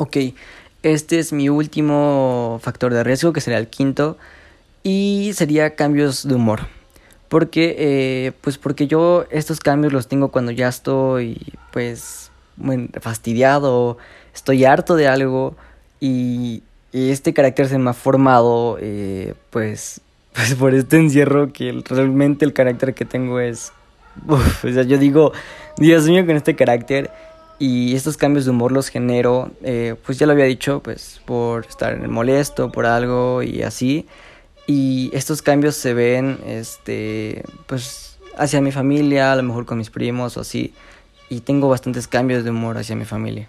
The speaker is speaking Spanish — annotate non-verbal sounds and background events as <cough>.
Ok, este es mi último factor de riesgo, que sería el quinto, y sería cambios de humor. Porque, eh, pues porque yo estos cambios los tengo cuando ya estoy, pues, fastidiado, estoy harto de algo y, este carácter se me ha formado, eh, pues, <laughs> pues por este encierro que realmente el carácter que tengo es, o sea, yo digo, Dios mío, con este carácter y estos cambios de humor los genero, eh, pues ya lo había dicho, pues por estar molesto, por algo y así. Y estos cambios se ven, este, pues hacia mi familia, a lo mejor con mis primos o así. Y tengo bastantes cambios de humor hacia mi familia.